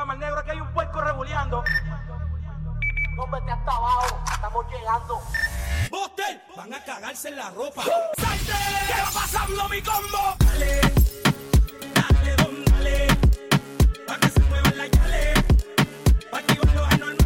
Cama negro, aquí hay un puerco rebuleando. No vete hasta abajo, estamos llegando. ¡Buster! Van a cagarse en la ropa. ¡Salte! ¿Qué va pasando mi combo? Dale, dale, don, dale. Pa' que se muevan las yales. Pa' activar los anormales.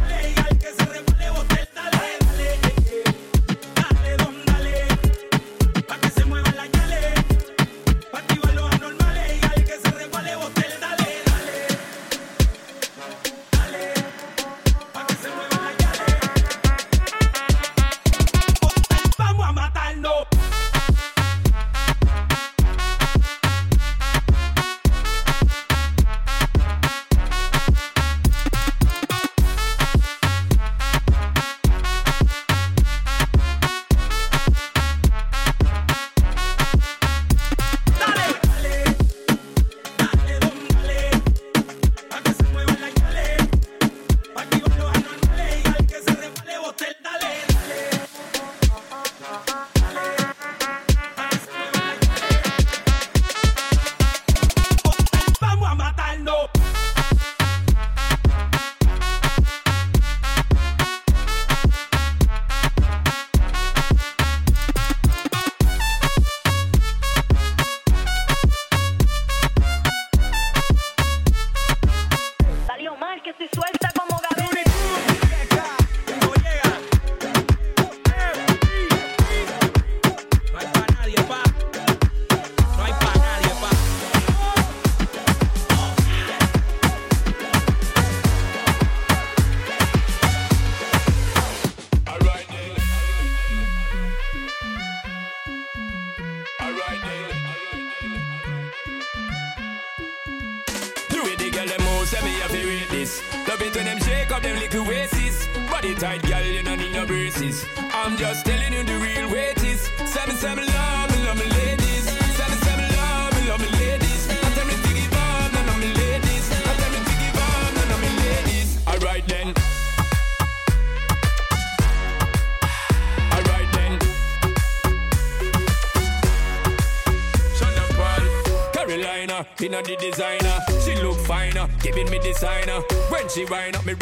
me wind up, me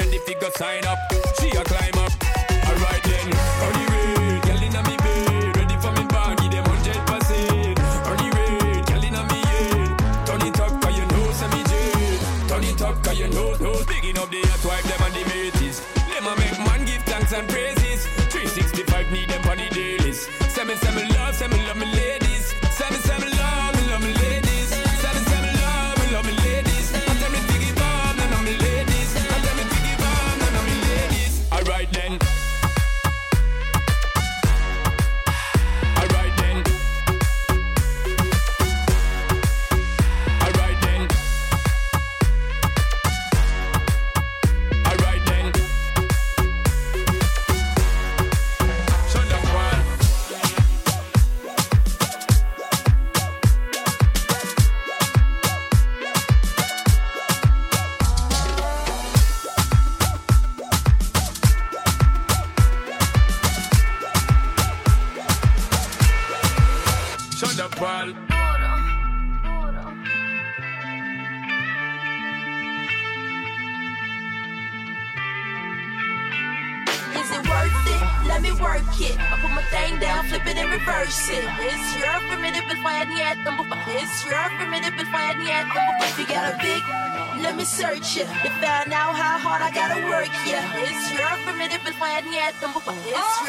했던 것 같아요. 아,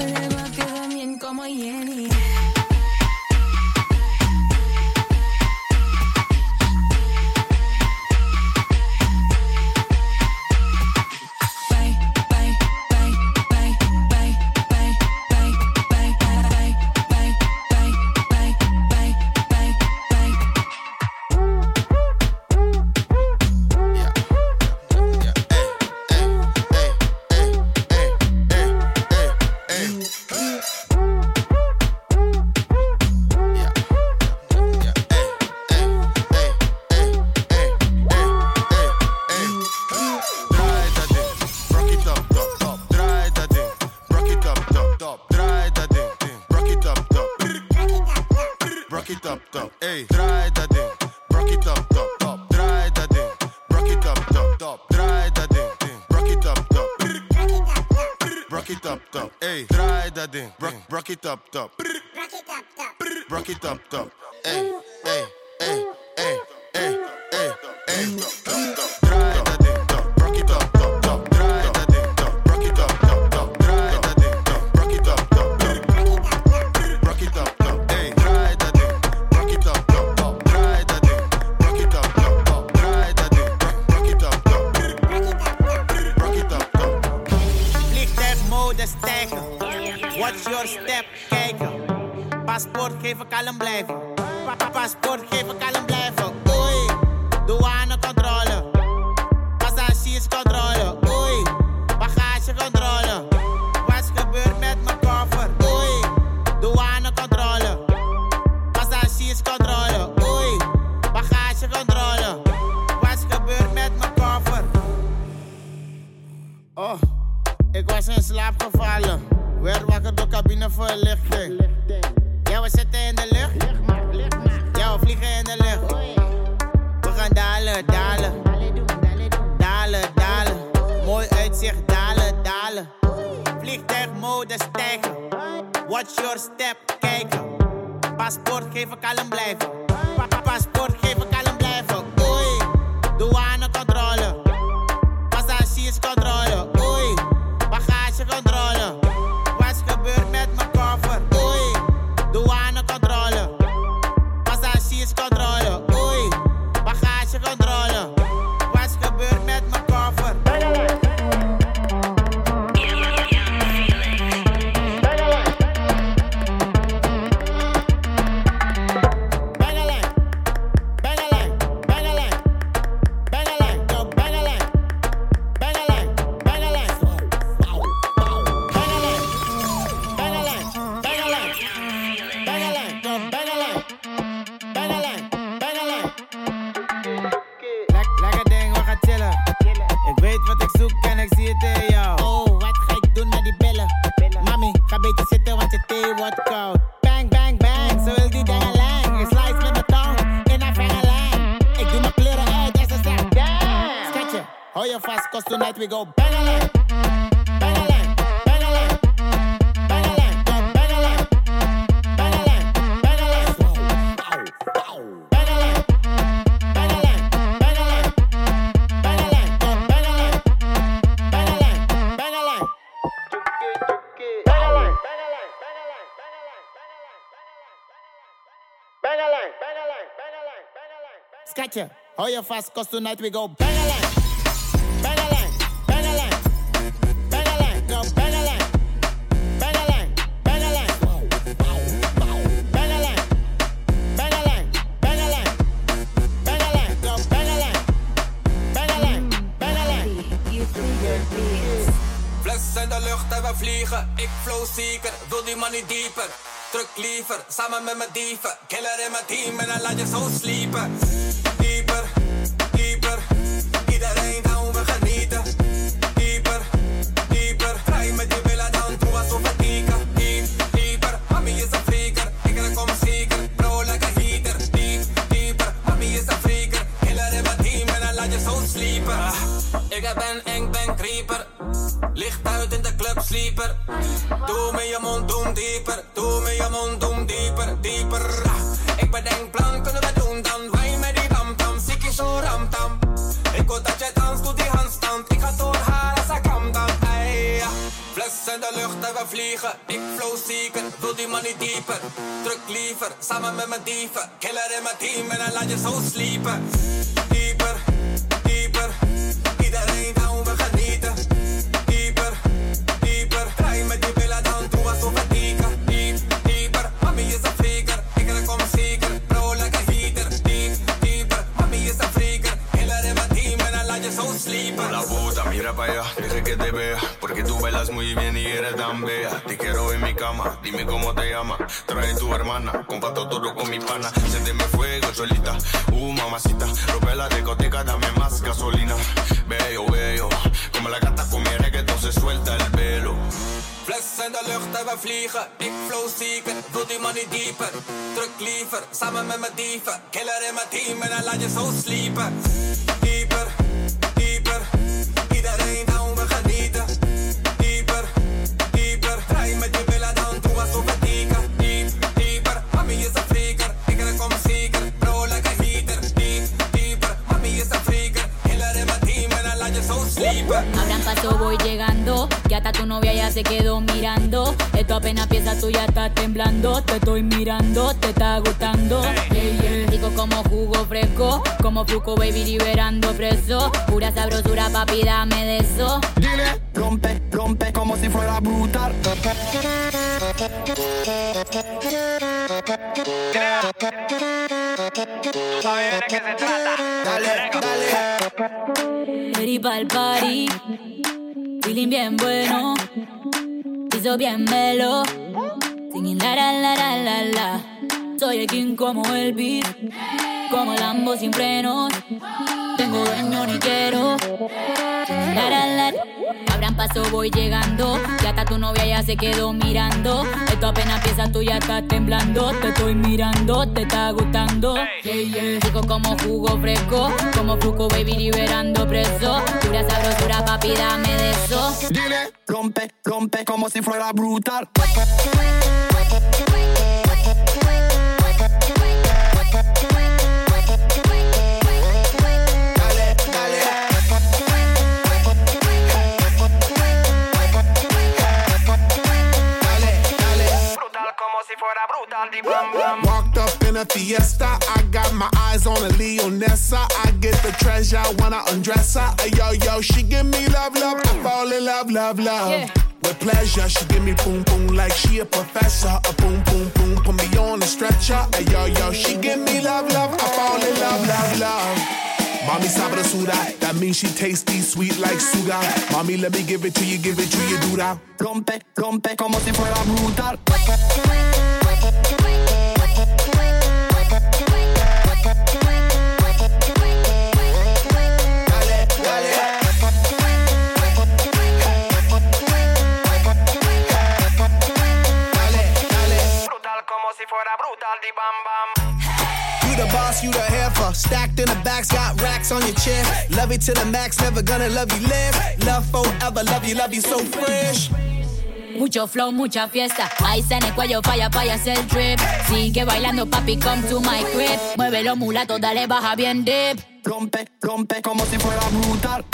se le va a quedar como Jenny. chopped up. Watch your step, kijken. Paspoort geven, kalm blijven. Pa- pa- Paspoort geven, kalm blijven. Oei, douanecontrole. Passagierscontrole. Door cabineverlichting. Ja, we zitten in de lucht. Ja, we vliegen in de lucht. We gaan dalen, dalen. Dalen, dalen. Mooi uitzicht, dalen, dalen. Vliegtuigmode stijgen. Watch your step, kijken. Paspoort geven, kalm blijven. Pa- pa- Paspoort we go bang a line. Bang a line, bang a line, bang a line, bang a line. Scratcher, hold your fast, cause tonight we go bang a line. Zeker, wil die money dieper. Druk liever, samen met mijn dieven. Killer in mijn team en dan laat je zo sliepen. Dieper, dieper. Iedereen down, we genieten. Dieper, dieper. Draai met die billen dan, doe alsof het dieken. Diep, dieper. Mami is een freaker, ik en kom zeker. Bro, like a heater. Diep, dieper. Mami is een freaker. Killer in mijn team en dan laat je zo sliepen. Ah, Ik ben eng, ben creeper. Licht uit in de club, sleeper. Doe me je mond, doe dieper. Doe me je mond, doe dieper, dieper. Ik bedenk plan, kunnen we doen dan. Wij met die ramtam, sikkie zo ramtam. Ik wil dat je dans, doe die handstand. Ik ga door haar als ik kan dan. Ey, ja. Fles in de lucht en vliegen. Ik flow zeker, wil die money dieper. Druk liever, samen met mijn dieven. Killer in mijn team en dan laat je zo sliepen. Dieper. Draai met die billen dan, alsof het dieken. Diep, dieper. Mami een freaker, ik en kom zeker. Bro, like a heater. Diep, dieper. Mami een freaker. Killer in mijn team en dan laat je zo sliepen. Hola puta, mira para allá, deje que te vea. Porque tú bailas muy bien y eres tan bella. Te quiero en mi cama, dime cómo te llama. Trae tu hermana, comparto todo con mi pana. Siénteme fuego, solita, uh mamacita. Rompe la discoteca, dame más gasolina. Bello, bello, como la gata con mi reggaetón se suelta el velo. in de lucht en we vliegen. Ik flow zieken, doe die money dieper. Druk liever, samen met mijn dieven. Killer in mijn team en dan laat je zo sliepen. Dieper, dieper, iedereen down, we genieten. Dieper, dieper, rij met je billen. Abran paso, voy llegando. Que hasta tu novia ya se quedó mirando. Esto apenas pieza, tú ya estás temblando. Te estoy mirando, te está gustando. Yeah, yeah. Rico como jugo fresco. Como fluco, baby, liberando preso. Pura sabrosura, papi, dame de eso. Dile, rompe, rompe como si fuera brutal. Dale, dale. Feeling bien bueno. Hizo bien melo. Singing la la la la la. Soy el king como el beat. Como Lambo sin frenos. Tengo dueño ni quiero. Abran paso, voy llegando. Ya hasta tu novia ya se quedó mirando. Esto apenas pieza, tú ya estás temblando. Te estoy mirando, te está gustando. Yeah. Rico como jugo fresco. Como fluco, baby, liberando preso. Pura sabrosura, papi, dame de eso. Dile, rompe, rompe como si fuera brutal. Walked up in a fiesta, I got my eyes on a Leonessa. I get the treasure when I undress her. Ay, yo, yo, she give me love, love, I fall in love, love, love. Yeah. With pleasure, she give me boom, boom, like she a professor. A boom, boom, boom, put me on a stretcher. Ay, yo, yo, she give me love, love, I fall in love, love, love. Mommy sabrosura, that means she tasty, sweet like sugar. Mommy, let me give it to you, give it to you, do that. Rompe, rompe como si fuera brutal. To the max, never gonna love you less. Love forever, love you, love you so fresh. Mucho flow, mucha fiesta. Ahí en el cuello, falla, falla, hacer el trip. Sigue bailando, papi, come to my crib. Muévelo, mulato, dale, baja bien deep. Rompe, rompe como si fuera brutal.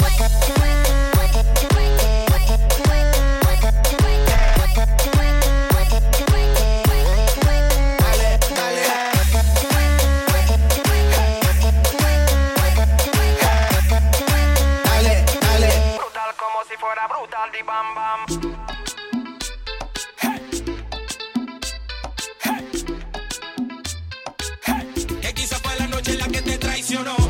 Dale, dale. Dale, dale. Brutal como si fuera brutal, di bam bam. Traicionó.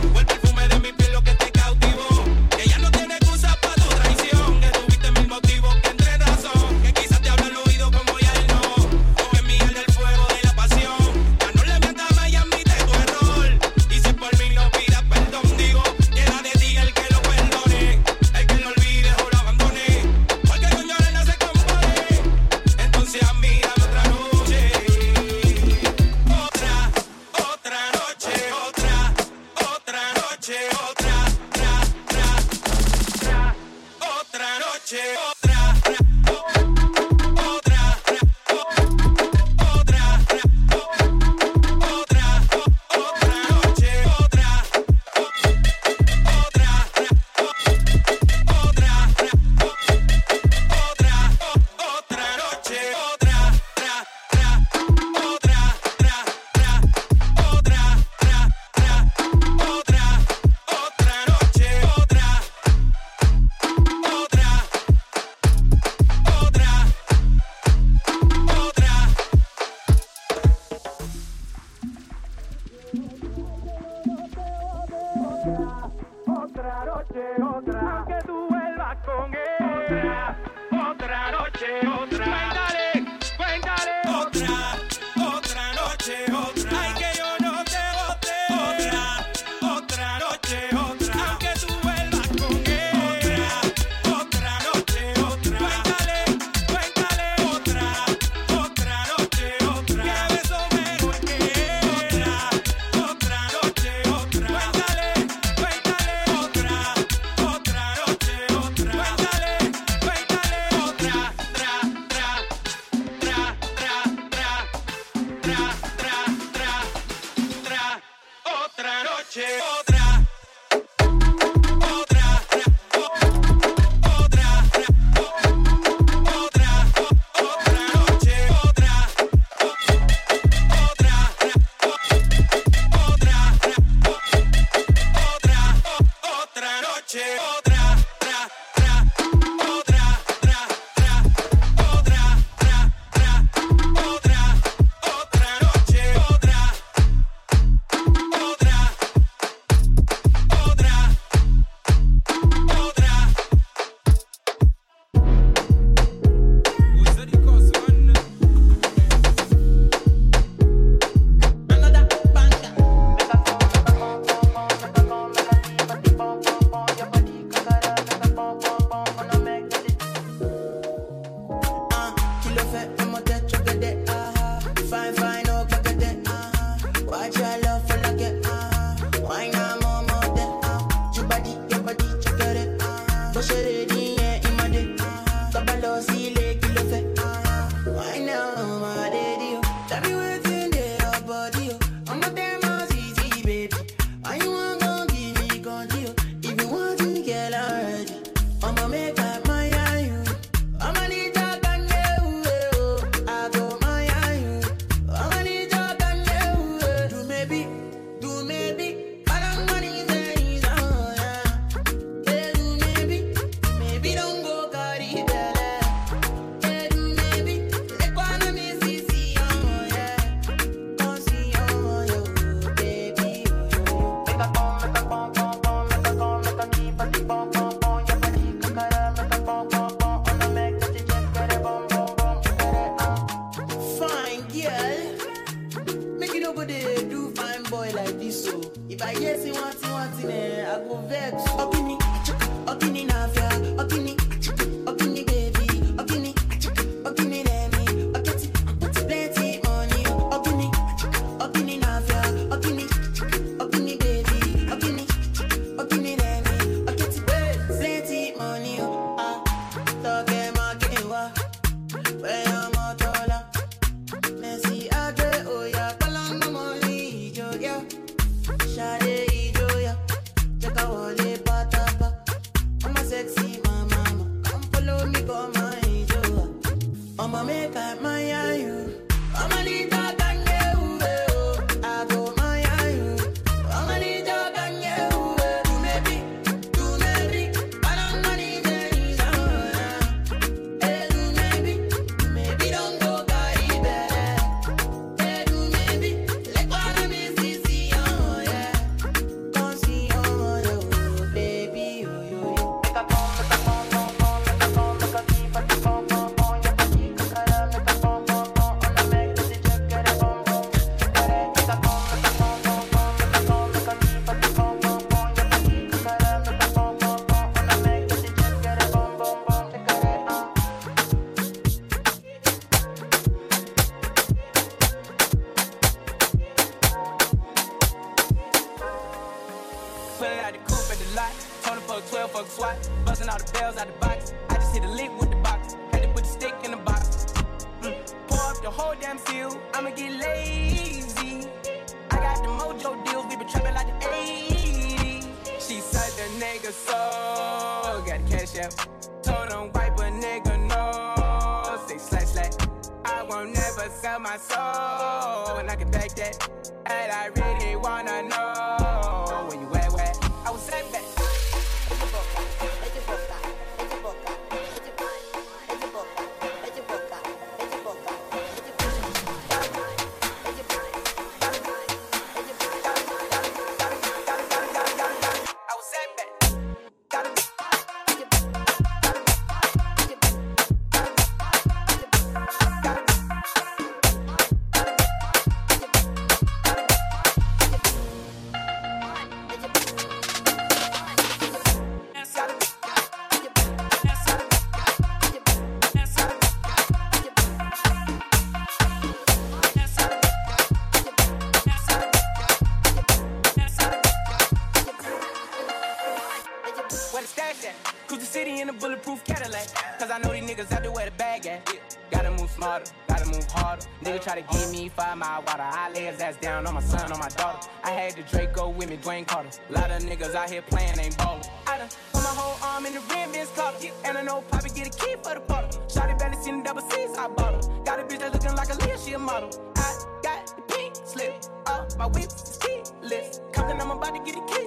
down on my son, on my daughter. I had the Draco with me, Dwayne Carter. Lot of niggas out here playing, ain't ballin'. I done put my whole arm in the rim, Vince Carter. And I know Poppy get a key for the bottle. Shotty belly seen the double C's, I bought her. Got a bitch that looking like a Leah, she a model. I got the pink slip, up my whip, ski lift. Compton, I'm about to get a key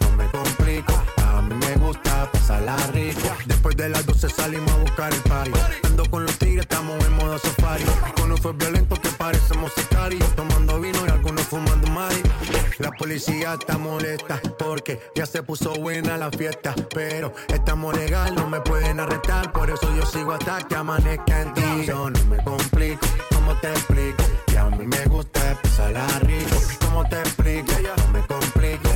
no me complico. A mí me gusta pasarla rico. Después de las 12 salimos a buscar el party. Ando con los tigres, estamos en modo safari. Con un fue violento que parecemos sicarios. Tomando vino y algunos fumando mari. La policía está molesta porque ya se puso buena la fiesta. Pero estamos legal, no me pueden arrestar. Por eso yo sigo hasta que amanezca en ti. Yo no me complico, ¿cómo te explico? Que a mí me gusta pasarla rico. ¿Cómo te explico? No me complico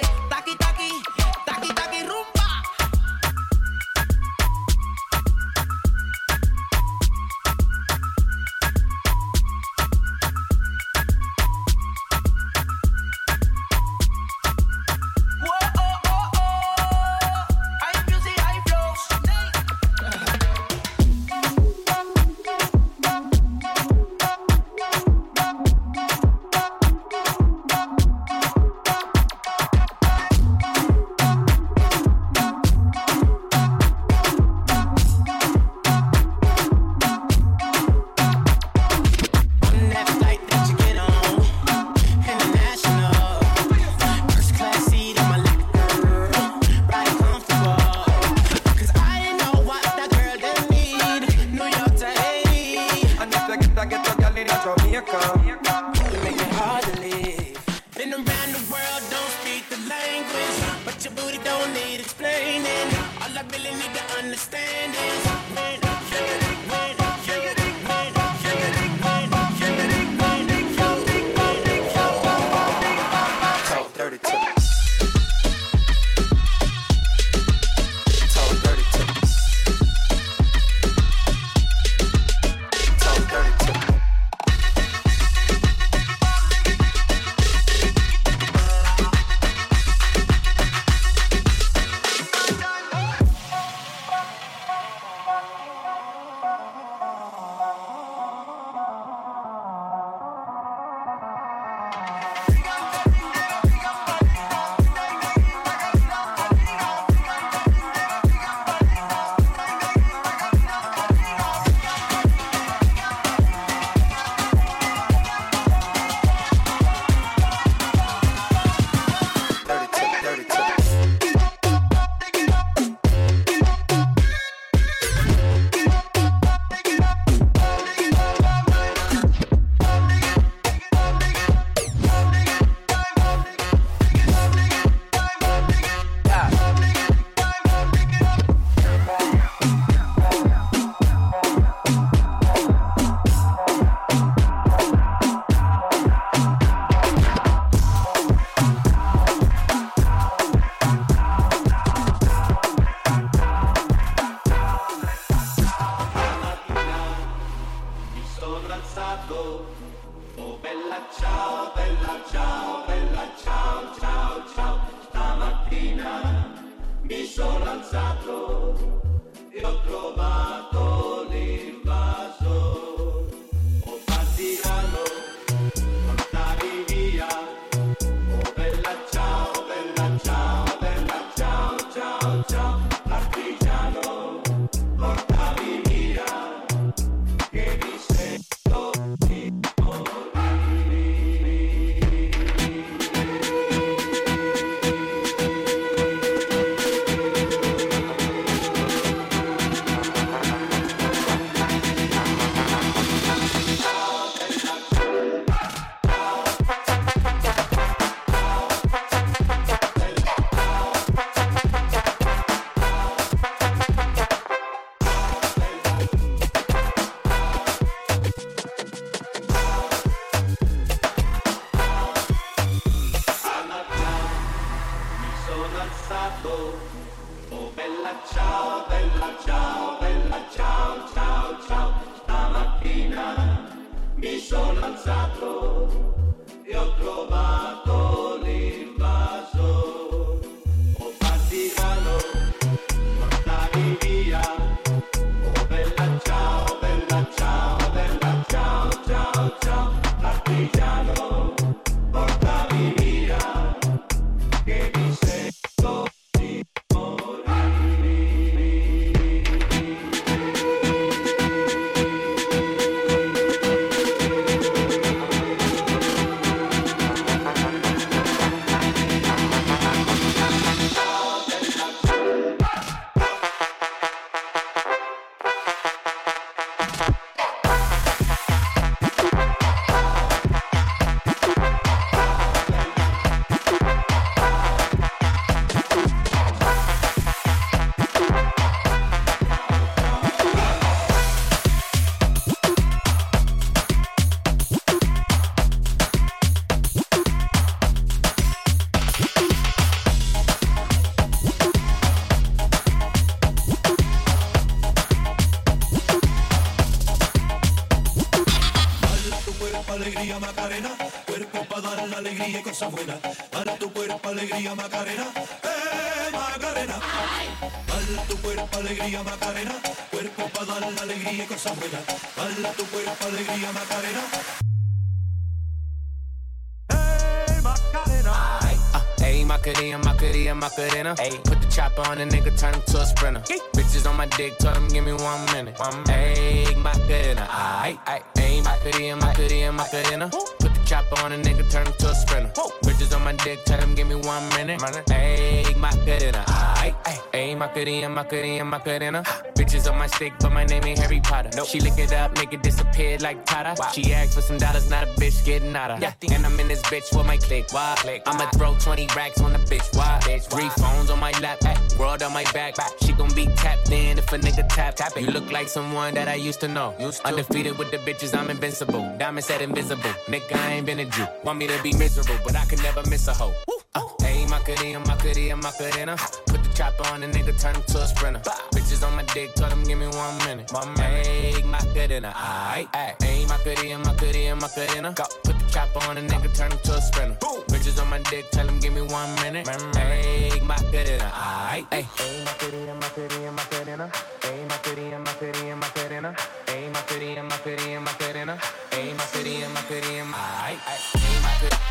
Ayy, Macarena, Macarena, Macarena. Bitches on my stick, but my name ain't Harry Potter. She lick it up, make it disappear like Tata. She asked for some dollars, not a bitch getting out of. And I'm in this bitch with my click. Why? I'ma throw 20 racks on the bitch. Why? Three phones on my lap, world on my back. back. She gon' be tapped in if a nigga tap. tap it. You look like someone that I used to know. Undefeated with the bitches, I'm invincible. Diamond said invisible. Nigga, I ain't been a Jew. Want me to be miserable, but I can never miss a hoe. Uh, hey, my Macarena, Macarena, Macarena. Put the Chopper on a nigga, turn him to a sprinter. Bah. Bitches on my dick, tell him give me one minute. My make my cadena, aight. Ain't my cadena, my cadena, my cadena. Put the chopper on a nigga, turn him to a sprinter. Boom. Bitches on my dick, tell him give me one minute. My make my cadena, aight. Ain't my cadena, my cadena, my cadena. Ain't my cadena, my cadena, my cadena. Ain't my cadena, my cadena, my cadena. Ain't my cadena, my cadena, aight. Ain't my cadena.